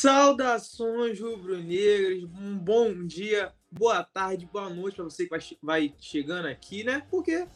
Saudações rubro-negras, um bom dia, boa tarde, boa noite para você que vai, vai, chegando aqui, né? Porque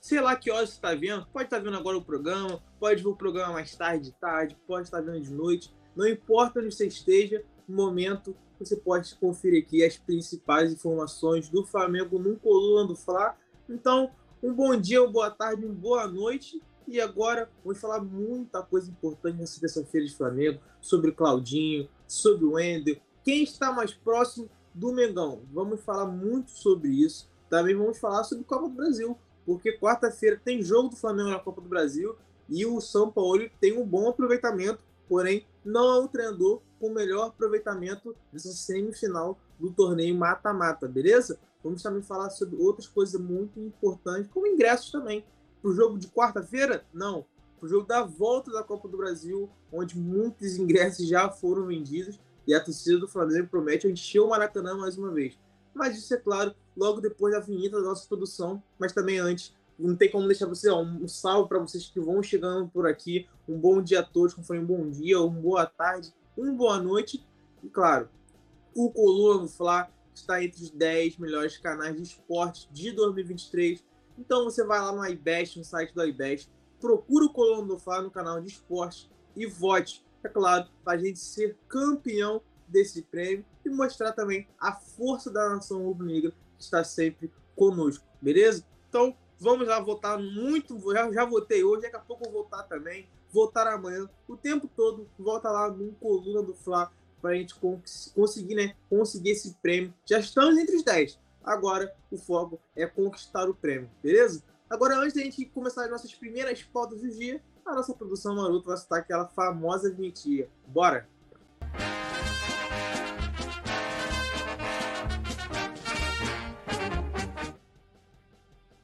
sei lá que horas você está vendo, pode estar tá vendo agora o programa, pode ver o programa mais tarde, de tarde, pode estar tá vendo de noite, não importa onde você esteja, no momento você pode conferir aqui as principais informações do Flamengo no Coluna do Fla. Então, um bom dia, uma boa tarde, uma boa noite e agora vamos falar muita coisa importante nessa terça-feira de Flamengo, sobre o Claudinho, sobre o Wendel, quem está mais próximo do Mengão. Vamos falar muito sobre isso. Também vamos falar sobre Copa do Brasil, porque quarta-feira tem jogo do Flamengo na Copa do Brasil e o São Paulo tem um bom aproveitamento, porém não é um treinador com o melhor aproveitamento nessa semifinal do torneio mata-mata, beleza? Vamos também falar sobre outras coisas muito importantes, como ingressos também para o jogo de quarta-feira? Não. Para o jogo da volta da Copa do Brasil, onde muitos ingressos já foram vendidos e a torcida do Flamengo promete encher o Maracanã mais uma vez. Mas isso é claro, logo depois da vinheta da nossa produção, mas também antes. Não tem como deixar você, ó, um salve para vocês que vão chegando por aqui. Um bom dia a todos, como foi um bom dia, uma boa tarde, uma boa noite. E claro, o Coluna Fla está entre os 10 melhores canais de esporte de 2023 então você vai lá no iBest, no site do iBest, procura o Colombo do Fla no canal de esporte e vote, é claro, para a gente ser campeão desse prêmio e mostrar também a força da nação rubro-negra que está sempre conosco, beleza? Então vamos lá votar muito, já, já votei hoje, daqui a pouco vou votar também, votar amanhã, o tempo todo, volta lá no Coluna do Fla para a gente conseguir, né, conseguir esse prêmio. Já estamos entre os 10. Agora o foco é conquistar o prêmio, beleza? Agora, antes da gente começar as nossas primeiras pautas do dia, a nossa produção maroto vai citar aquela famosa vinhetinha. Bora!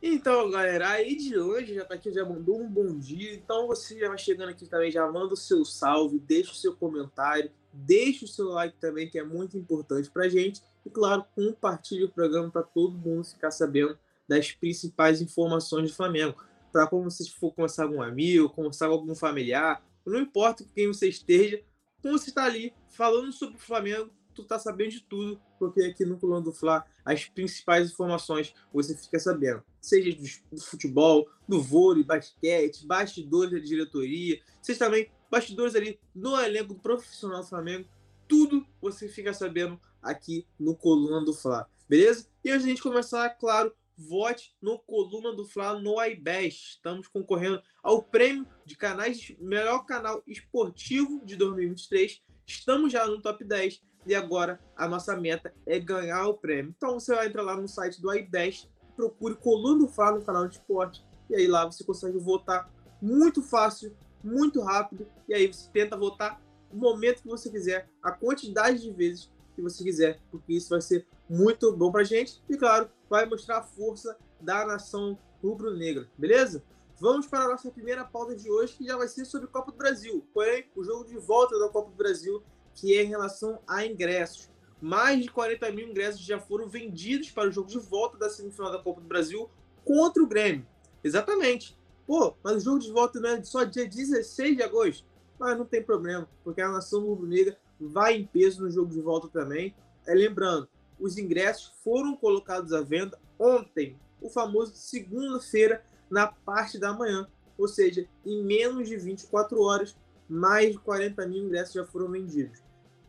Então, galera, aí de hoje já tá aqui, já mandou um bom dia. Então você já vai chegando aqui também, já manda o seu salve, deixa o seu comentário, deixa o seu like também, que é muito importante pra gente. E claro, compartilhe o programa para todo mundo ficar sabendo das principais informações do Flamengo. Para quando você for conversar com um amigo, conversar com algum familiar, não importa quem você esteja, como você está ali falando sobre o Flamengo, tu tá sabendo de tudo, porque aqui no Coluna do Fla as principais informações você fica sabendo. Seja do futebol, do vôlei, basquete, bastidores da diretoria, seja também bastidores ali no elenco profissional do Flamengo, tudo você fica sabendo aqui no Coluna do Fla, beleza? E antes de a gente começar, claro, vote no Coluna do Fla no iBest. Estamos concorrendo ao prêmio de canais melhor canal esportivo de 2023. Estamos já no top 10 e agora a nossa meta é ganhar o prêmio. Então você vai entrar lá no site do iBest, procure Coluna do Fla no canal de esporte e aí lá você consegue votar muito fácil, muito rápido e aí você tenta votar o momento que você quiser, a quantidade de vezes que você quiser, porque isso vai ser muito bom pra gente e, claro, vai mostrar a força da nação rubro-negra, beleza? Vamos para a nossa primeira pauta de hoje, que já vai ser sobre Copa do Brasil. Porém, o jogo de volta da Copa do Brasil, que é em relação a ingressos. Mais de 40 mil ingressos já foram vendidos para o jogo de volta da semifinal da Copa do Brasil contra o Grêmio. Exatamente. Pô, mas o jogo de volta não é só dia 16 de agosto. Mas não tem problema, porque a nação rubro-negra vai em peso no jogo de volta também. É, lembrando, os ingressos foram colocados à venda ontem, o famoso segunda-feira, na parte da manhã. Ou seja, em menos de 24 horas, mais de 40 mil ingressos já foram vendidos.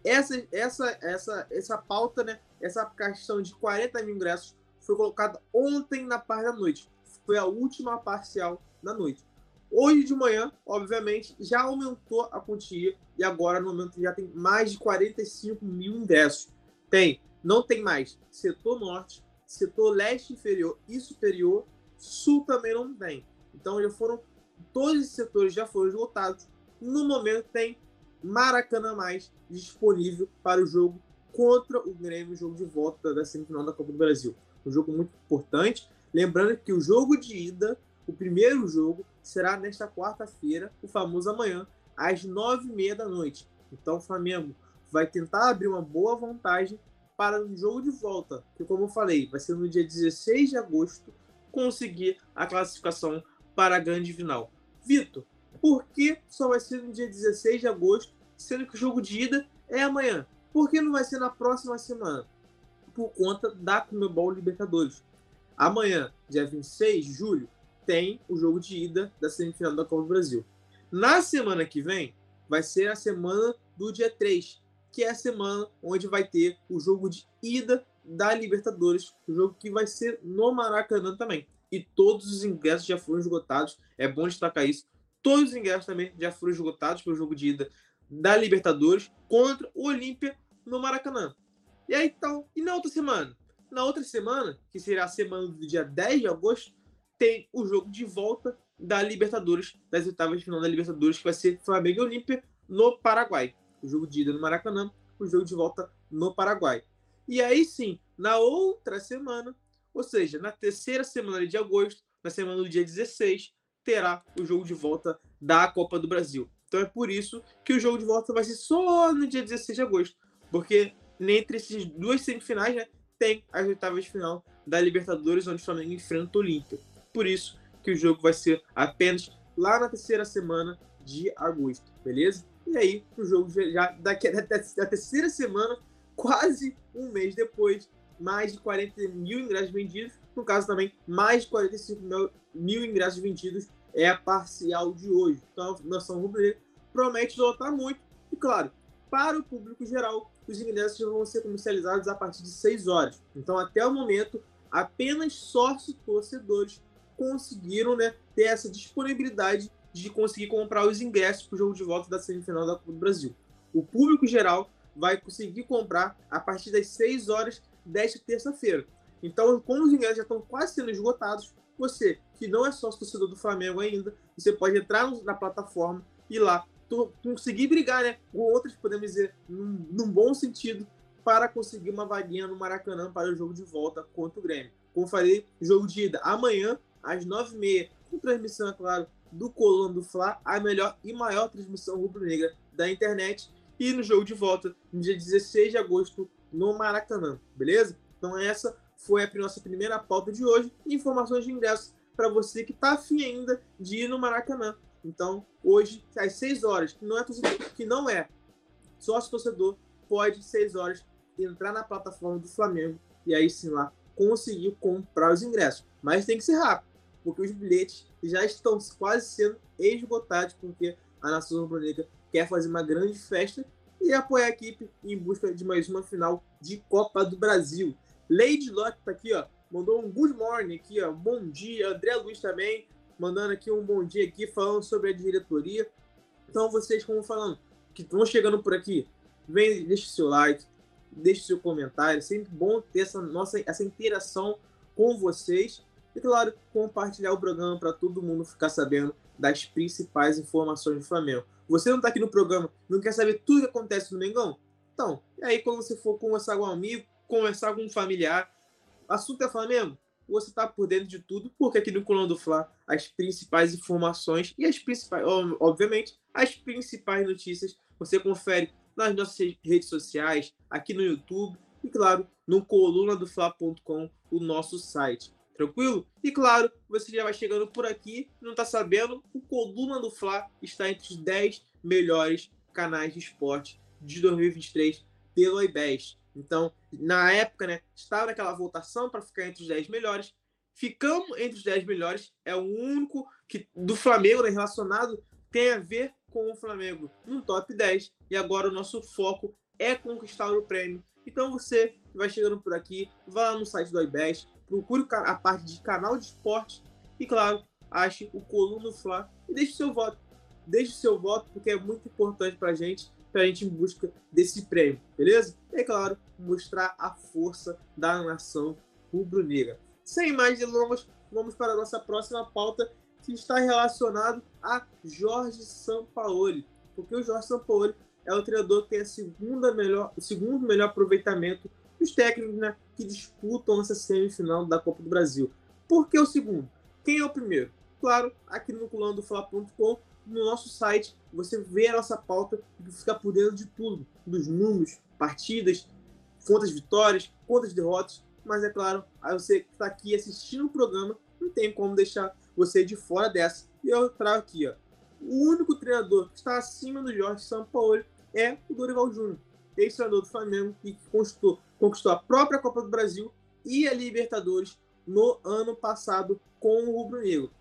Essa, essa, essa, essa pauta, né, essa questão de 40 mil ingressos foi colocada ontem na parte da noite. Foi a última parcial da noite. Hoje de manhã, obviamente, já aumentou a quantia e agora no momento já tem mais de 45 mil ingressos. Tem, não tem mais setor norte, setor leste inferior e superior, sul também não tem. Então já foram, todos esses setores já foram esgotados. No momento tem Maracanã mais disponível para o jogo contra o Grêmio, jogo de volta da semifinal da Copa do Brasil. Um jogo muito importante. Lembrando que o jogo de ida o primeiro jogo será nesta quarta-feira, o famoso amanhã, às nove e meia da noite. Então o Flamengo vai tentar abrir uma boa vantagem para o jogo de volta, que como eu falei, vai ser no dia 16 de agosto, conseguir a classificação para a grande final. Vitor, por que só vai ser no dia 16 de agosto, sendo que o jogo de ida é amanhã. Por que não vai ser na próxima semana? Por conta da Comebol Libertadores. Amanhã, dia 26 de julho, tem o jogo de ida da semifinal da Copa do Brasil. Na semana que vem, vai ser a semana do dia 3, que é a semana onde vai ter o jogo de ida da Libertadores, o jogo que vai ser no Maracanã também. E todos os ingressos já foram esgotados, é bom destacar isso. Todos os ingressos também já foram esgotados para o jogo de ida da Libertadores contra o Olímpia no Maracanã. E aí então, e na outra semana? Na outra semana, que será a semana do dia 10 de agosto, tem o jogo de volta da Libertadores, das oitavas de final da Libertadores, que vai ser Flamengo e Olímpia no Paraguai. O jogo de ida no Maracanã, o jogo de volta no Paraguai. E aí sim, na outra semana, ou seja, na terceira semana de agosto, na semana do dia 16, terá o jogo de volta da Copa do Brasil. Então é por isso que o jogo de volta vai ser só no dia 16 de agosto, porque entre essas duas semifinais, né, tem as oitavas de final da Libertadores, onde o Flamengo enfrenta o Olímpia. Por isso que o jogo vai ser apenas lá na terceira semana de agosto, beleza? E aí, o jogo já daqui da, da terceira semana, quase um mês depois, mais de 40 mil ingressos vendidos. No caso também, mais de 45 mil, mil ingressos vendidos é a parcial de hoje. Então, a Nação Rubro promete lotar muito. E claro, para o público geral, os ingressos vão ser comercializados a partir de 6 horas. Então, até o momento, apenas sócios torcedores conseguiram né, ter essa disponibilidade de conseguir comprar os ingressos para o jogo de volta da semifinal da Copa do Brasil. O público geral vai conseguir comprar a partir das 6 horas desta terça-feira. Então, como os ingressos já estão quase sendo esgotados, você que não é sócio torcedor do Flamengo ainda, você pode entrar na plataforma e lá conseguir brigar, né, com outros, podemos dizer, num, num, bom sentido, para conseguir uma vaguinha no Maracanã para o jogo de volta contra o Grêmio. Como falei, jogo de ida amanhã, às 9h30, com transmissão, é claro, do Coluna do Fla, a melhor e maior transmissão rubro-negra da internet. E no jogo de volta, no dia 16 de agosto, no Maracanã, beleza? Então essa foi a nossa primeira pauta de hoje. Informações de ingresso para você que está afim ainda de ir no Maracanã. Então, hoje, às 6 horas, que não é, torcedor, que não é sócio torcedor, pode, 6 horas, entrar na plataforma do Flamengo e aí sim lá conseguir comprar os ingressos. Mas tem que ser rápido, porque os bilhetes já estão quase sendo esgotados, porque a Nação Rubro-Negra quer fazer uma grande festa e apoiar a equipe em busca de mais uma final de Copa do Brasil. Lady Locke tá aqui, ó, mandou um good morning aqui, ó, bom dia. André Luiz também, mandando aqui um bom dia aqui, falando sobre a diretoria. Então vocês, como falando, que estão chegando por aqui, vem, deixe seu like, deixe seu comentário. Sempre bom ter essa nossa essa interação com vocês. E claro, compartilhar o programa para todo mundo ficar sabendo das principais informações do Flamengo. Você não está aqui no programa, não quer saber tudo que acontece no Mengão? Então, e aí quando você for conversar com um amigo, conversar com um familiar, assunto é Flamengo, você está por dentro de tudo, porque aqui no Coluna do Fla, as principais informações e as principais, obviamente, as principais notícias você confere nas nossas redes sociais, aqui no YouTube e, claro, no colunadofla.com, o nosso site. Tranquilo? E claro, você já vai chegando por aqui, não está sabendo, o Coluna do Fla está entre os 10 melhores canais de esporte de 2023 pelo iBest. Então, na época, né, estava naquela votação para ficar entre os 10 melhores. Ficamos entre os 10 melhores. É o único que do Flamengo né, relacionado tem a ver com o Flamengo no top 10. E agora o nosso foco é conquistar o prêmio. Então você vai chegando por aqui, vá lá no site do iBest, procure a parte de canal de esporte e, claro, ache o Coluna Fla e deixe seu voto. Deixe seu voto porque é muito importante para a gente, para a gente em busca desse prêmio, beleza? E, é claro, mostrar a força da nação rubro-negra. Sem mais delongas, vamos para a nossa próxima pauta que está relacionado a Jorge Sampaoli, porque o Jorge Sampaoli é o treinador que tem a segunda melhor, o segundo melhor aproveitamento dos técnicos né, que disputam essa semifinal da Copa do Brasil. Por que o segundo? Quem é o primeiro? Claro, aqui no culandofla.com, no nosso site, você vê a nossa pauta e fica por dentro de tudo, dos números, partidas, quantas vitórias, quantas derrotas, mas é claro, aí você que está aqui assistindo o programa, não tem como deixar você de fora dessa. E eu trago aqui, ó, o único treinador que está acima do Jorge Sampaoli é o Dorival Júnior, ex-treinador do Flamengo, que conquistou, conquistou a própria Copa do Brasil e a Libertadores no ano passado com o Rubro Negro.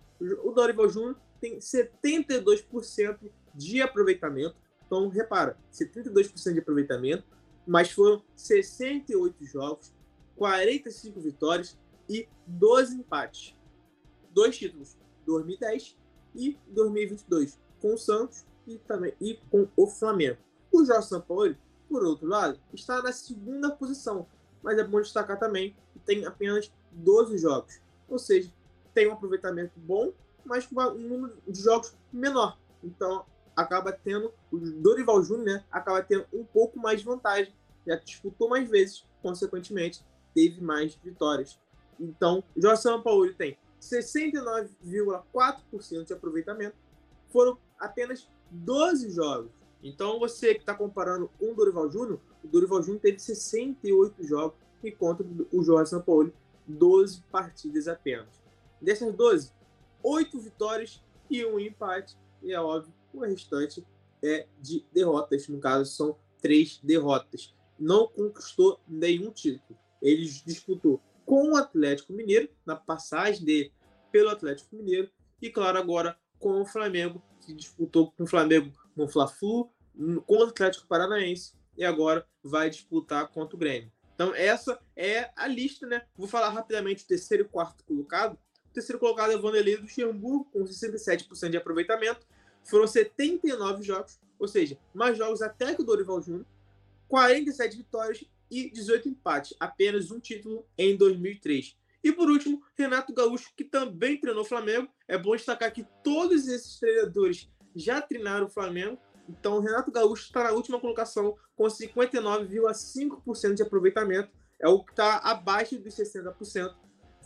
O Dorival Júnior tem 72% de aproveitamento. Então, repara, 72% de aproveitamento, mas foram 68 jogos, 45 vitórias e 12 empates. Dois títulos, 2010 e 2022, com o Santos e também e com o Flamengo. O Jorge Sampaoli, por outro lado, está na segunda posição, mas é bom destacar também que tem apenas 12 jogos. Ou seja, tem um aproveitamento bom, mas com um número de jogos menor. Então, acaba tendo, o Dorival Júnior né, acaba tendo um pouco mais de vantagem, já disputou mais vezes, consequentemente, teve mais vitórias. Então, o Jorge Sampaoli tem 69,4% de aproveitamento, foram apenas 12 jogos. Então, você que está comparando com o Dorival Júnior, o Dorival Júnior teve 68 jogos, enquanto o Jorge Sampaoli 12 partidas apenas. Dessas 12, 8 vitórias e um empate. E é óbvio, o restante é de derrotas. No caso, são três derrotas. Não conquistou nenhum título. Ele disputou com o Atlético Mineiro, na passagem dele pelo Atlético Mineiro, e claro, agora com o Flamengo, que disputou com o Flamengo no Fla-Flu, com o Atlético Paranaense, e agora vai disputar contra o Grêmio. Então, essa é a lista, né? Vou falar rapidamente o terceiro e quarto colocado. O terceiro colocado é o Vanderlei do Luxemburgo, com 67% de aproveitamento. Foram 79 jogos, ou seja, mais jogos até que o Dorival Júnior. 47 vitórias e 18 empates, apenas um título em 2003. E por último, Renato Gaúcho, que também treinou o Flamengo. É bom destacar que todos esses treinadores já treinaram o Flamengo então, o Renato Gaúcho está na última colocação com 59,5% de aproveitamento. É o que está abaixo dos 60%.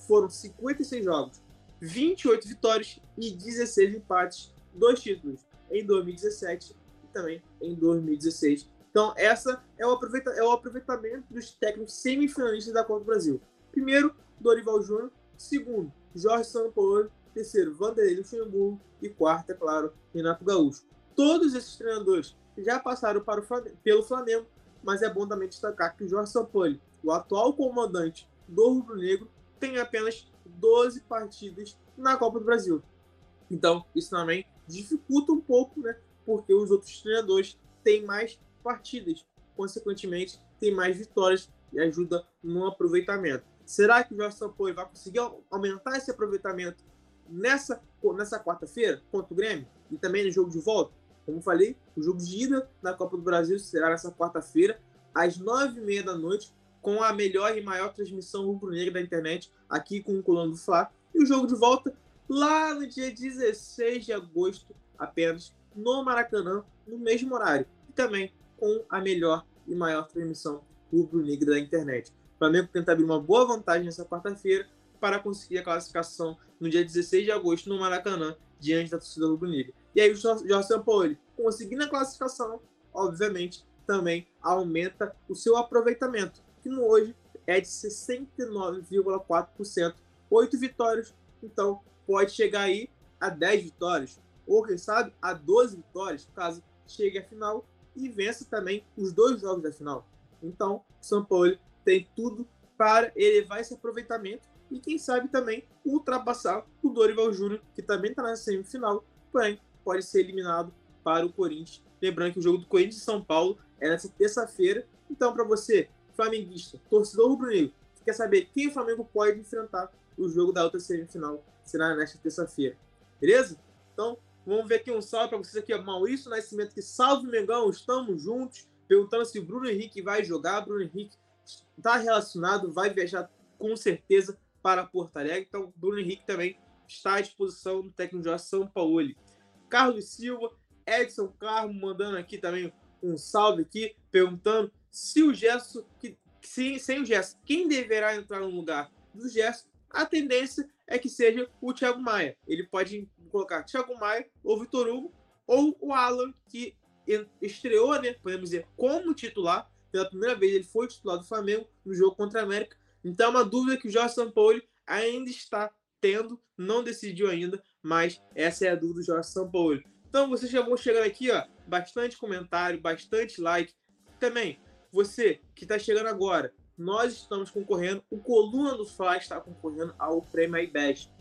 Foram 56 jogos, 28 vitórias e 16 empates, dois títulos em 2017 e também em 2016. Então, essa é o, aproveita é o aproveitamento dos técnicos semifinalistas da Copa do Brasil. Primeiro, Dorival Júnior. Segundo, Jorge Sampaoli. Terceiro, Vanderlei Luxemburgo. E quarto, é claro, Renato Gaúcho. Todos esses treinadores já passaram para o Flamengo, pelo Flamengo, mas é bom também destacar que o Jorge Sampaoli, o atual comandante do Rubro Negro, tem apenas 12 partidas na Copa do Brasil. Então, isso também dificulta um pouco, né? Porque os outros treinadores têm mais partidas, consequentemente, tem mais vitórias e ajuda no aproveitamento. Será que o Jorge Sampaoli vai conseguir aumentar esse aproveitamento nessa, nessa quarta-feira contra o Grêmio e também no jogo de volta? Como falei, o jogo de ida na Copa do Brasil será nessa quarta-feira, às nove e meia da noite, com a melhor e maior transmissão rubro-negra da internet, aqui com o Colando do Fla. E o jogo de volta lá no dia 16 de agosto, apenas no Maracanã, no mesmo horário. E também com a melhor e maior transmissão rubro-negra da internet. O Flamengo tenta abrir uma boa vantagem nessa quarta-feira para conseguir a classificação no dia 16 de agosto no Maracanã, diante da torcida rubro-negra. E aí o Jorge Sampaoli, conseguindo a classificação, obviamente, também aumenta o seu aproveitamento, que no hoje é de 69,4%. Oito vitórias, então pode chegar aí a 10 vitórias, ou quem sabe a 12 vitórias, caso chegue à final e vença também os dois jogos da final. Então, o São Paulo tem tudo para elevar esse aproveitamento e quem sabe também ultrapassar o Dorival Júnior, que também está na semifinal, porém pode ser eliminado para o Corinthians. Lembrando que o jogo do Corinthians e São Paulo é nessa terça-feira. Então, para você, flamenguista, torcedor rubro-negro, que quer saber quem o Flamengo pode enfrentar o jogo da outra semifinal, será nesta terça-feira. Beleza? Então, vamos ver aqui um salve para vocês aqui, Maurício Nascimento, que salve Mengão, estamos juntos. Perguntando se o Bruno Henrique vai jogar. Bruno Henrique está relacionado, vai viajar com certeza para Porto Alegre. Então, Bruno Henrique também está à disposição do técnico de São Paulo. Carlos Silva, Edson Carmo mandando aqui também um salve aqui, perguntando se o Gerson, que, se, sem o Gerson, quem deverá entrar no lugar do Gerson? A tendência é que seja o Thiago Maia. Ele pode colocar Thiago Maia ou Vitor Hugo ou o Alan, que estreou, né, podemos dizer, como titular. Pela primeira vez ele foi titular do Flamengo no jogo contra a América. Então é uma dúvida que o Jorge Sampaoli ainda está tendo, não decidiu ainda, mas essa é a dúvida do Jorge Sampaoli. Então vocês já vão chegando aqui, ó, bastante comentário, bastante like. Também, você que está chegando agora, nós estamos concorrendo, o Coluna do Fla está concorrendo ao Prêmio iBest.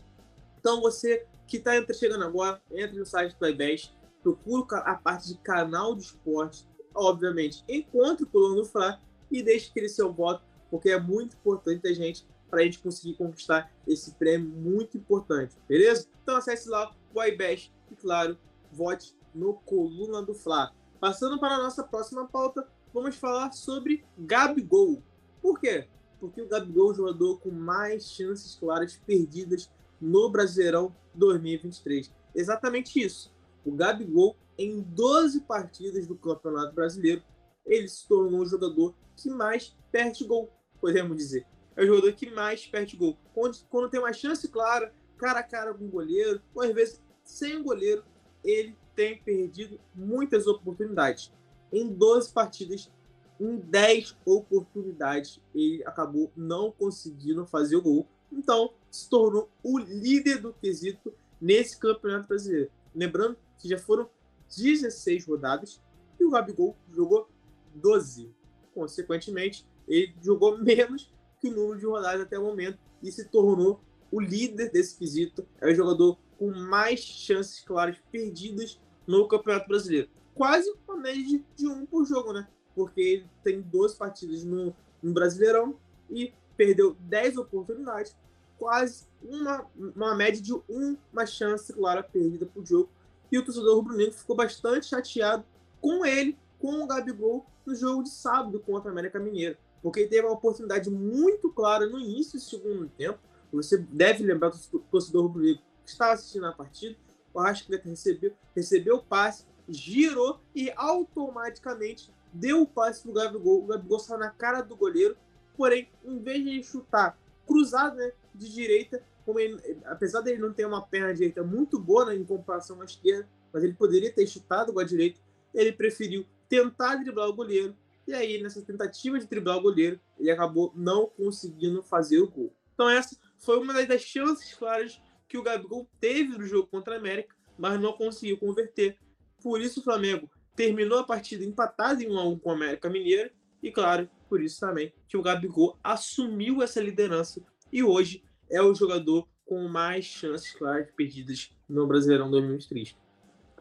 Então você que está chegando agora, entre no site do iBest, procura a parte de canal de esporte, obviamente, encontre o Coluna do Fla e deixe aquele seu voto, porque é muito importante a gente para a gente conseguir conquistar esse prêmio muito importante, beleza? Então acesse lá o iBest e, claro, vote no Coluna do Fla. Passando para a nossa próxima pauta, vamos falar sobre Gabigol. Por quê? Porque o Gabigol é o jogador com mais chances claras perdidas no Brasileirão 2023. Exatamente isso. O Gabigol, em 12 partidas do Campeonato Brasileiro, ele se tornou o jogador que mais perde gol, podemos dizer. É o jogador que mais perde gol. Quando, quando tem uma chance clara, cara a cara com o goleiro, ou às vezes sem o goleiro, ele tem perdido muitas oportunidades. Em 12 partidas, em 10 oportunidades, ele acabou não conseguindo fazer o gol. Então, se tornou o líder do quesito nesse Campeonato Brasileiro. Lembrando que já foram 16 rodadas e o Gabigol jogou 12. Consequentemente, ele jogou menos que o número de rodadas até o momento e se tornou o líder desse quesito. É o jogador com mais chances claras perdidas no Campeonato Brasileiro. Quase uma média de um por jogo, né? porque ele tem duas partidas no, no Brasileirão e perdeu 10 oportunidades, quase uma, uma média de uma chance clara perdida por jogo. E o torcedor rubro-negro ficou bastante chateado com ele, com o Gabigol, no jogo de sábado contra a América Mineira, porque ele teve uma oportunidade muito clara no início do segundo tempo. Você deve lembrar do torcedor rubro-negro que estava assistindo a partida. O Arrascaeta recebeu, recebeu o passe, girou e automaticamente deu o passe pro Gabigol, o Gabigol saiu na cara do goleiro, porém, em vez de ele chutar cruzado, né, de direita, como ele, apesar dele não ter uma perna direita muito boa né, em comparação à esquerda, mas ele poderia ter chutado com a direita, ele preferiu tentar driblar o goleiro, e aí, nessa tentativa de driblar o goleiro, ele acabou não conseguindo fazer o gol. Então, essa foi uma das chances claras que o Gabigol teve no jogo contra a América, mas não conseguiu converter. Por isso, o Flamengo terminou a partida empatado em 1 a 1 com o América Mineiro e claro, por isso também que o Gabigol assumiu essa liderança e hoje é o jogador com mais chances claras perdidas no Brasileirão 2023.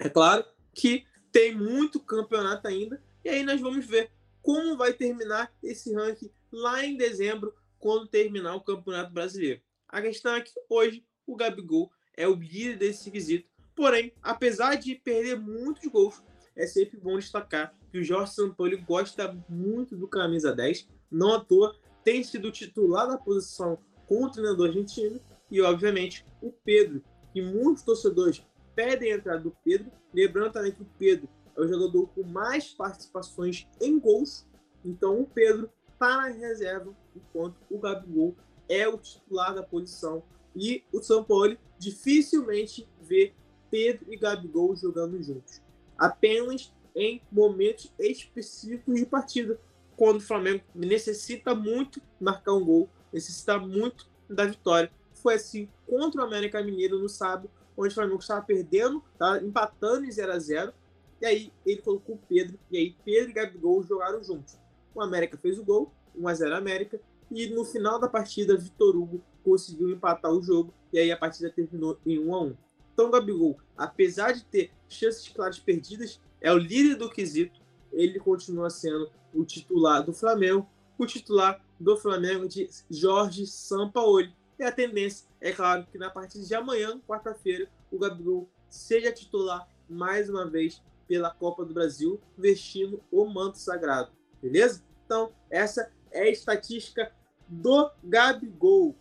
É claro que tem muito campeonato ainda e aí nós vamos ver como vai terminar esse ranking lá em dezembro quando terminar o Campeonato Brasileiro. A questão é que hoje o Gabigol é o líder desse quesito, porém, apesar de perder muitos gols, é sempre bom destacar que o Jorge Sampaoli gosta muito do camisa 10, não à toa tem sido titular da posição com o treinador argentino e, obviamente, o Pedro, que muitos torcedores pedem a entrada do Pedro. Lembrando também que o Pedro é o jogador com mais participações em gols, então o Pedro está na reserva, enquanto o Gabigol é o titular da posição. E o São Paulo dificilmente vê Pedro e Gabigol jogando juntos. Apenas em momentos específicos de partida, quando o Flamengo necessita muito marcar um gol, necessita muito da vitória. Foi assim contra o América Mineiro no sábado, onde o Flamengo estava perdendo, estava empatando em 0 a 0 e aí ele colocou o Pedro, e aí Pedro e Gabigol jogaram juntos. O América fez o gol, 1 a 0 América, e no final da partida, Vitor Hugo conseguiu empatar o jogo, e aí a partida terminou em 1 a 1 então, Gabigol, apesar de ter chances claras perdidas, é o líder do quesito. Ele continua sendo o titular do Flamengo, o titular do Flamengo de Jorge Sampaoli. E a tendência é claro que na partida de amanhã, quarta-feira, o Gabigol seja titular mais uma vez pela Copa do Brasil, vestindo o manto sagrado. Beleza? Então, essa é a estatística do Gabigol.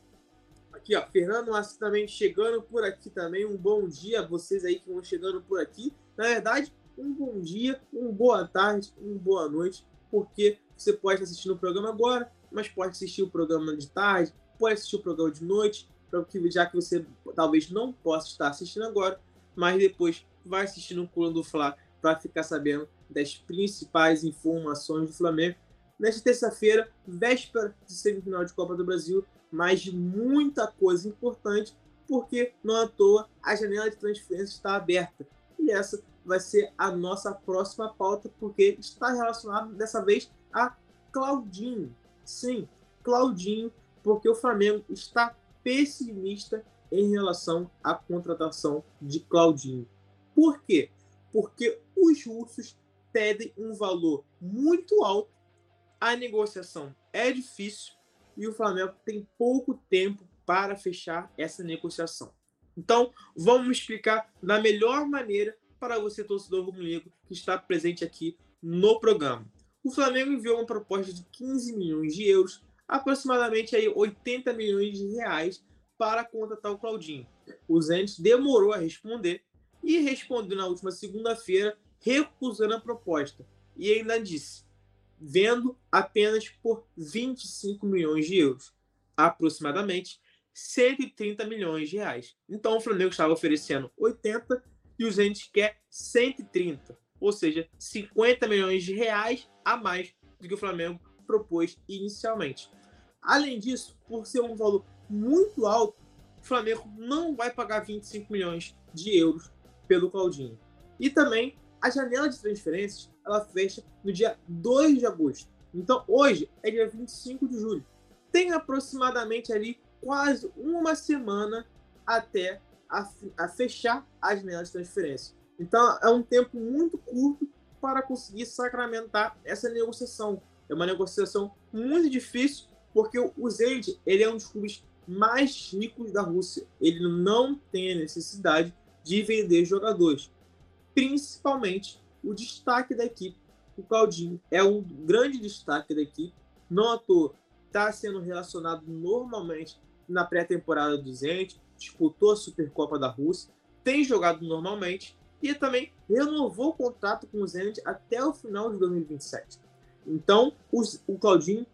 Aqui, ó, Fernando Assis também chegando por aqui também. Um bom dia a vocês aí que vão chegando por aqui. Na verdade, um bom dia, uma boa tarde, uma boa noite, porque você pode estar assistindo o programa agora, mas pode assistir o programa de tarde, pode assistir o programa de noite, já que você talvez não possa estar assistindo agora, mas depois vai assistir no Coluna do Fla para ficar sabendo das principais informações do Flamengo. Nesta terça-feira, véspera de semifinal de Copa do Brasil, mas muita coisa importante, porque não à toa a janela de transferência está aberta. E essa vai ser a nossa próxima pauta, porque está relacionado dessa vez a Claudinho. Sim, Claudinho, porque o Flamengo está pessimista em relação à contratação de Claudinho. Por quê? Porque os russos pedem um valor muito alto, a negociação é difícil e o Flamengo tem pouco tempo para fechar essa negociação. Então, vamos explicar da melhor maneira para você, torcedor rubro-negro, que está presente aqui no programa. O Flamengo enviou uma proposta de 15 milhões de euros, aproximadamente aí 80 milhões de reais, para contratar o Claudinho. O Zenit demorou a responder e respondeu na última segunda-feira, recusando a proposta. E ainda disse, vendo apenas por 25 milhões de euros, aproximadamente 130 milhões de reais. Então o Flamengo estava oferecendo 80 e o Zenit quer 130, ou seja, 50 milhões de reais a mais do que o Flamengo propôs inicialmente. Além disso, por ser um valor muito alto, o Flamengo não vai pagar 25 milhões de euros pelo Claudinho. E também a janela de transferências ela fecha no dia 2 de agosto. Então hoje é dia 25 de julho. Tem aproximadamente ali quase uma semana até a, a fechar a janela de transferência. Então é um tempo muito curto para conseguir sacramentar essa negociação. É uma negociação muito difícil porque o Zenit ele é um dos clubes mais ricos da Rússia. Ele não tem a necessidade de vender jogadores, principalmente o destaque da equipe. O Claudinho é um grande destaque da equipe, não à toa está sendo relacionado normalmente na pré-temporada do Zenit, disputou a Supercopa da Rússia, tem jogado normalmente e também renovou o contrato com o Zenit até o final de 2027. Então, o Claudinho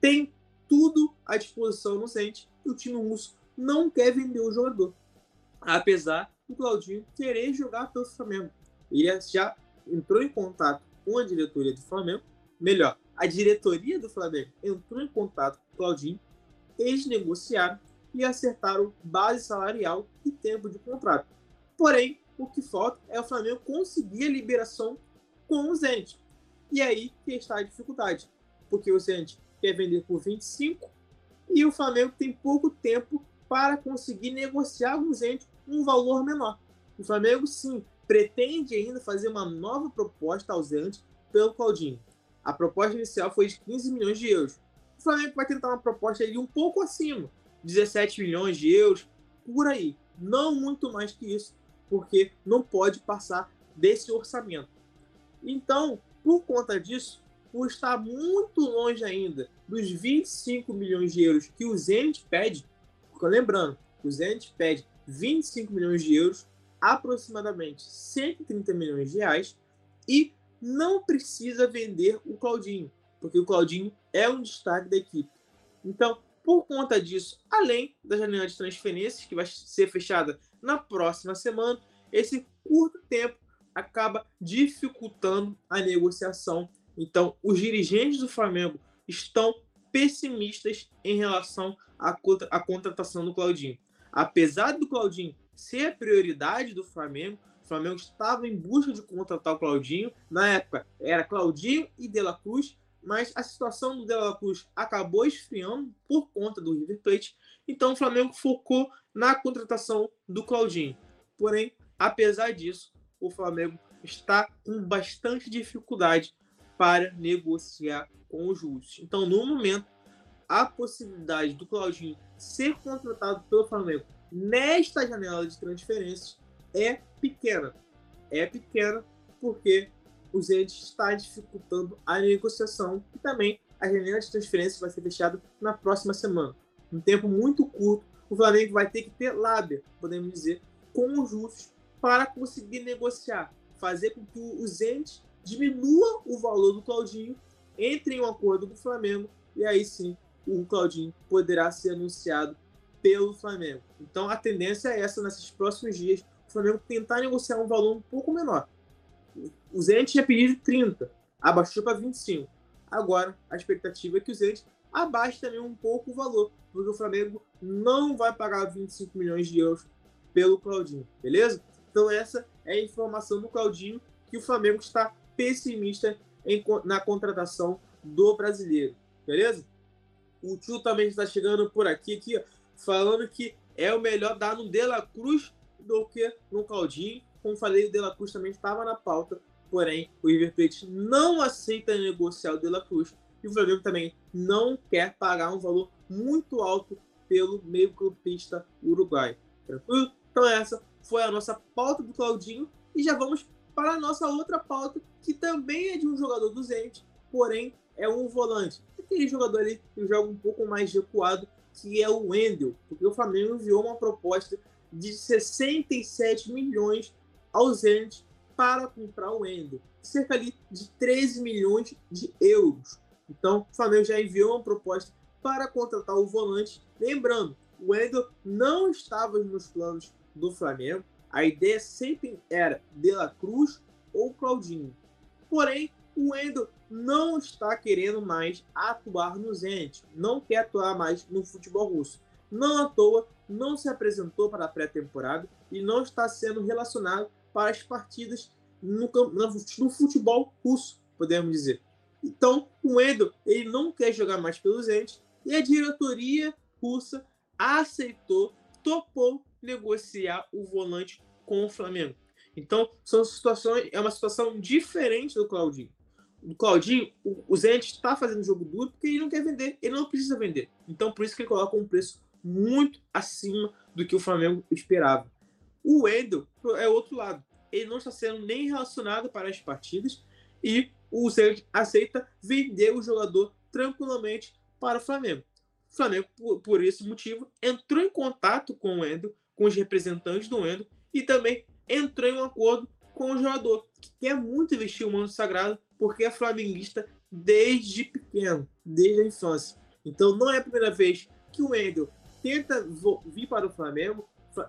tem tudo à disposição no Zenit e o time russo não quer vender o jogador. Apesar do Claudinho querer jogar pelo Flamengo. Ele já entrou em contato com a diretoria do Flamengo, melhor, a diretoria do Flamengo entrou em contato com o Claudinho, eles negociaram e acertaram base salarial e tempo de contrato. Porém, o que falta é o Flamengo conseguir a liberação com o Zenit. E aí que está a dificuldade, porque o Zenit quer vender por 25 e o Flamengo tem pouco tempo para conseguir negociar com o Zenit um valor menor. O Flamengo, sim, pretende ainda fazer uma nova proposta ao Zenit pelo Claudinho. A proposta inicial foi de 15 milhões de euros. O Flamengo vai tentar uma proposta ali um pouco acima, 17 milhões de euros, por aí. Não muito mais que isso, porque não pode passar desse orçamento. Então, por conta disso, por estar muito longe ainda dos 25 milhões de euros que o Zenit pede, lembrando, o Zenit pede 25 milhões de euros, aproximadamente 130 milhões de reais, e não precisa vender o Claudinho, porque o Claudinho é um destaque da equipe. Então, por conta disso, além da janela de transferências, que vai ser fechada na próxima semana, esse curto tempo acaba dificultando a negociação. Então, os dirigentes do Flamengo estão pessimistas em relação à, à contratação do Claudinho. Apesar do Claudinho ser a prioridade do Flamengo, o Flamengo estava em busca de contratar o Claudinho. Na época, era Claudinho e De La Cruz, mas a situação do De La Cruz acabou esfriando por conta do River Plate. Então o Flamengo focou na contratação do Claudinho. Porém, apesar disso, o Flamengo está com bastante dificuldade para negociar com os russos. Então, no momento, a possibilidade do Claudinho ser contratado pelo Flamengo nesta janela de transferências é pequena. É pequena porque o Zenit está dificultando a negociação e também a janela de transferência vai ser fechada na próxima semana. Um tempo muito curto, o Flamengo vai ter que ter lábia, podemos dizer, com os russos para conseguir negociar, fazer com que o Zenit diminua o valor do Claudinho, entre em um acordo com o Flamengo e aí sim o Claudinho poderá ser anunciado pelo Flamengo. Então a tendência é essa nesses próximos dias, o Flamengo tentar negociar um valor um pouco menor o Zenit tinha pedido 30, abaixou para 25. Agora, a expectativa é que o Zenit abaixe também um pouco o valor, porque o Flamengo não vai pagar 25 milhões de euros pelo Claudinho, beleza? Então essa é a informação do Claudinho que o Flamengo está pessimista em, na contratação do brasileiro. Beleza? O tio também está chegando por aqui, aqui falando que é o melhor dar no De La Cruz do que no Claudinho. Como falei, o De La Cruz também estava na pauta, porém o River Plate não aceita negociar o De La Cruz e o Flamengo também não quer pagar um valor muito alto pelo meio-campista uruguai. Tranquilo? Então essa foi a nossa pauta do Claudinho e já vamos para a nossa outra pauta, que também é de um jogador do Zenit, porém é um volante. Aquele jogador ali que joga um pouco mais recuado, que é o Wendel, porque o Flamengo enviou uma proposta de 67 milhões ao Zenit para comprar o Wendel, cerca ali de 13 milhões de euros. Então, o Flamengo já enviou uma proposta para contratar o volante. Lembrando, o Wendel não estava nos planos do Flamengo. A ideia sempre era De La Cruz ou Claudinho. Porém, o Wendel não está querendo mais atuar no Zenit, não quer atuar mais no futebol russo. Não à toa, não se apresentou para a pré-temporada e não está sendo relacionado para as partidas no, no futebol russo, podemos dizer. Então, o Wendel ele não quer jogar mais pelo Zenit e a diretoria russa aceitou, topou negociar o volante com o Flamengo. Então, são situações, é uma situação diferente do Claudinho. O Claudinho, o, o Zenit está fazendo jogo duro porque ele não quer vender, ele não precisa vender. Então, por isso que ele coloca um preço muito acima do que o Flamengo esperava. O Wendel é outro lado. Ele não está sendo nem relacionado para as partidas e o Zenit aceita vender o jogador tranquilamente para o Flamengo. O Flamengo, por, por esse motivo, entrou em contato com o Wendel com os representantes do Endo e também entrou em um acordo com o jogador, que quer muito vestir o manto sagrado porque é flamenguista desde pequeno, desde a infância. Então não é a primeira vez que o Wendel tenta vir para o Flamengo.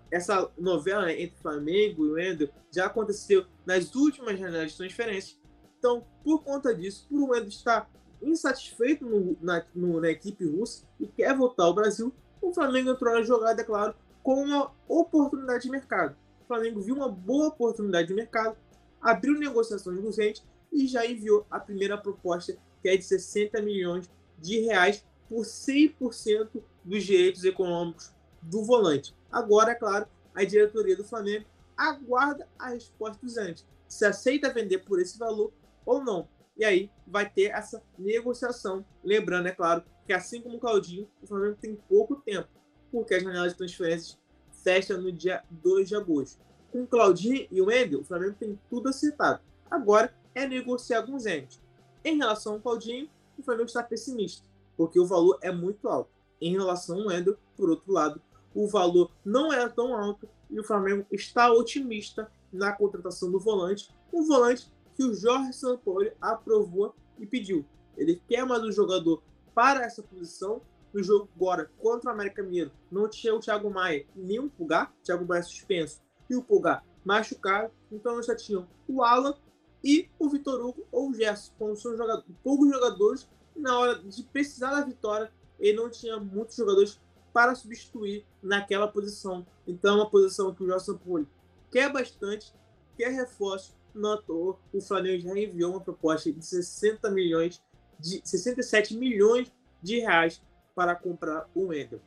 Essa novela entre Flamengo e Wendel já aconteceu nas últimas janelas de transferência. Então, por conta disso, por o Wendel estar insatisfeito no, na, no, na equipe russa e quer voltar ao Brasil, o Flamengo entrou na jogada, é claro, com uma oportunidade de mercado. O Flamengo viu uma boa oportunidade de mercado, abriu negociações urgentes e já enviou a primeira proposta, que é de 60 milhões de reais por 100% dos direitos econômicos do volante. Agora, é claro, a diretoria do Flamengo aguarda a resposta dos antes, se aceita vender por esse valor ou não. E aí vai ter essa negociação. Lembrando, é claro, que assim como o Claudinho, o Flamengo tem pouco tempo porque a janela de transferências fecha no dia 2 de agosto. Com o Claudinho e o Wendel, o Flamengo tem tudo acertado. Agora é negociar o Zenit. Em relação ao Claudinho, o Flamengo está pessimista, porque o valor é muito alto. Em relação ao Wendel, por outro lado, o valor não é tão alto e o Flamengo está otimista na contratação do volante, um volante que o Jorge Sampaoli aprovou e pediu. Ele quer mais um jogador para essa posição no jogo agora contra o América Mineiro, não tinha o Thiago Maia nem o Pulgar, Thiago Maia suspenso e o Pulgar machucado, então nós já tinham o Alan e o Vitor Hugo ou o Gerson, como são jogadores, poucos jogadores, na hora de precisar da vitória, ele não tinha muitos jogadores para substituir naquela posição. Então é uma posição que o Jorge Sampaoli quer bastante, quer reforço, não à toa, o Flamengo já enviou uma proposta de 60 milhões, de 67 milhões de reais para comprar o Wendel.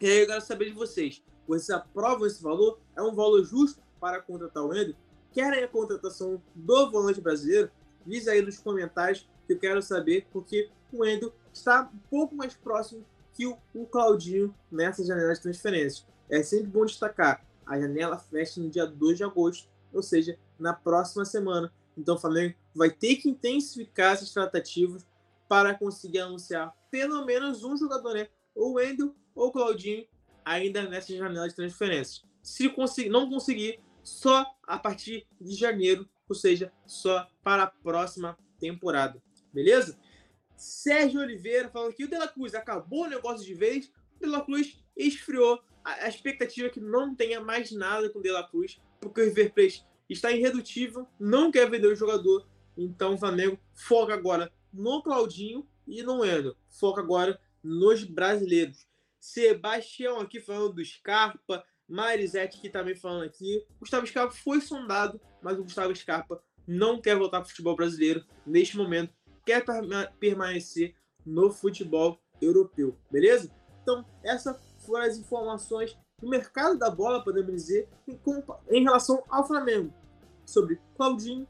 E aí eu quero saber de vocês. Vocês aprovam esse valor? É um valor justo para contratar o Wendel? Querem a contratação do volante brasileiro? Diz aí nos comentários que eu quero saber, porque o Wendel está um pouco mais próximo que o, Claudinho nessa janela de transferências. É sempre bom destacar, a janela fecha no dia 2 de agosto, ou seja, na próxima semana. Então o Flamengo vai ter que intensificar essas tratativas para conseguir anunciar pelo menos um jogador, né? Ou o Wendel ou Claudinho, ainda nessa janela de transferências. Se conseguir, não conseguir, só a partir de janeiro, ou seja, só para a próxima temporada. Beleza? Sérgio Oliveira falando que o De La Cruz acabou o negócio de vez. O De La Cruz esfriou. A, expectativa é que não tenha mais nada com o De La Cruz, porque o River Plate está irredutível, não quer vender o jogador. Então o Flamengo foca agora no Claudinho e no Endo. Foca agora nos brasileiros. Sebastião aqui falando do Scarpa, Marisete que também falando aqui. Gustavo Scarpa foi sondado, mas o Gustavo Scarpa não quer voltar para o futebol brasileiro neste momento, quer permanecer no futebol europeu, beleza? Então, essas foram as informações do mercado da bola, podemos dizer, em, relação ao Flamengo, sobre Claudinho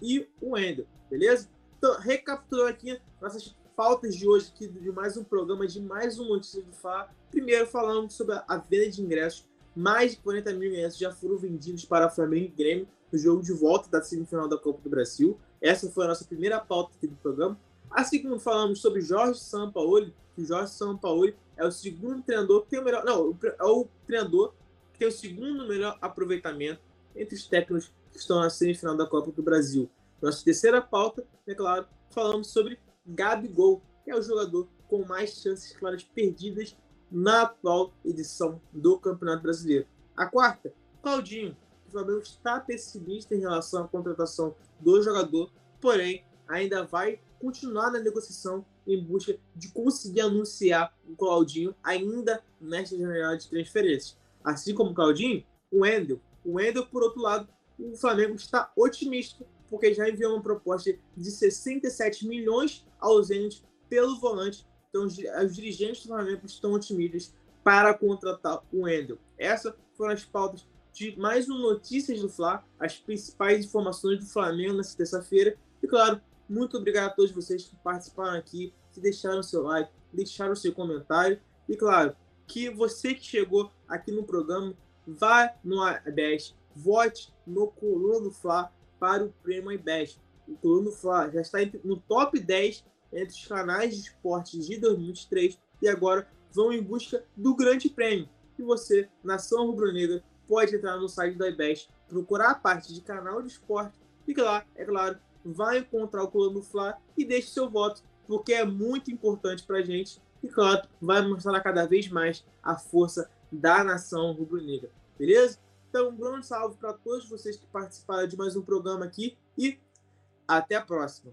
e o Wendel, beleza? Então, recapitulando aqui nossas pautas de hoje aqui de mais um programa, de mais um Notícias do Fá. Primeiro falando sobre a venda de ingressos. Mais de 40 mil ingressos já foram vendidos para Flamengo e Grêmio no jogo de volta da semifinal da Copa do Brasil. Essa foi a nossa primeira pauta aqui do programa. Assim como falamos sobre Jorge Sampaoli, que o Jorge Sampaoli é o segundo treinador que tem o melhor. Não, é o treinador que tem o segundo melhor aproveitamento entre os técnicos que estão na semifinal da Copa do Brasil. Nossa terceira pauta, é claro, falamos sobre Gabigol, que é o jogador com mais chances claras perdidas na atual edição do Campeonato Brasileiro. A quarta, Claudinho. O Flamengo está pessimista em relação à contratação do jogador, porém ainda vai continuar na negociação em busca de conseguir anunciar o Claudinho ainda nesta janela de transferências. Assim como o Claudinho, o Wendel. O Wendel, por outro lado, o Flamengo está otimista porque já enviou uma proposta de 67 milhões ao Zenit pelo volante. Então, os dirigentes do Flamengo estão otimistas para contratar o Wendel. Essas foram as pautas de mais um Notícias do Fla, as principais informações do Flamengo nessa terça-feira. E, claro, muito obrigado a todos vocês que participaram aqui, que deixaram seu like, deixaram seu comentário. E, claro, que você que chegou aqui no programa, vá no ABS, vote no Coluna do Fla para o prêmio IBEST. O Coluna Fla já está no top 10 entre os canais de esportes de 2023 e agora vão em busca do grande prêmio. E você, nação rubro-negra, pode entrar no site da IBEST, procurar a parte de canal de esporte e lá, é claro, vai encontrar o Coluna Fla e deixe seu voto, porque é muito importante para a gente e, claro, vai mostrar cada vez mais a força da nação rubro-negra. Beleza? Então, um grande salve para todos vocês que participaram de mais um programa aqui e até a próxima.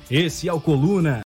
Esse é o Coluna.